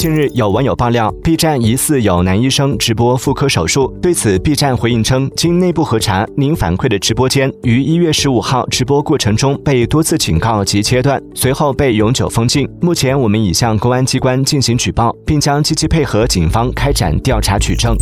近日有网友爆料 b 站疑似有男医生直播妇科手术对此 b 站回应称经内部核查您反馈的直播间于一月十五号直播过程中被多次警告及切断随后被永久封禁。目前我们已向公安机关进行举报并将积极配合警方开展调查取证。